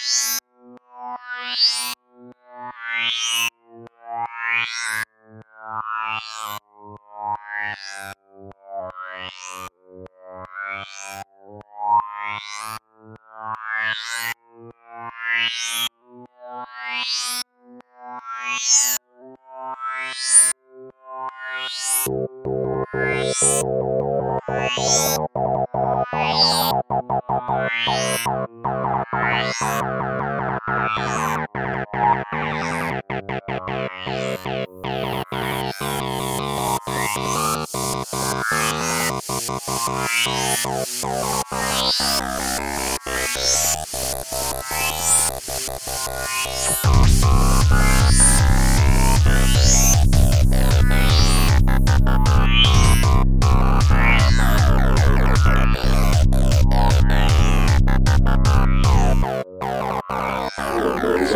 Bye. Thank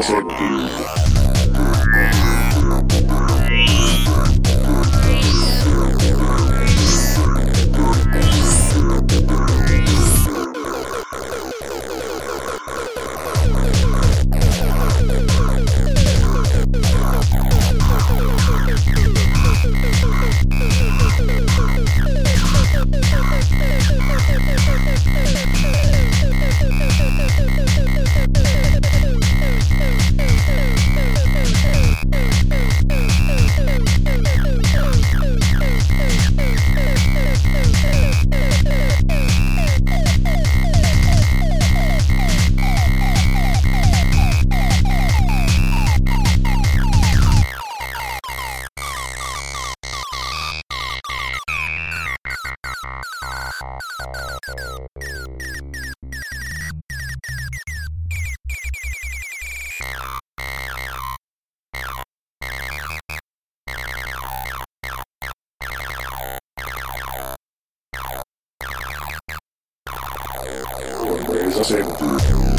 Sorteio. There's a saber.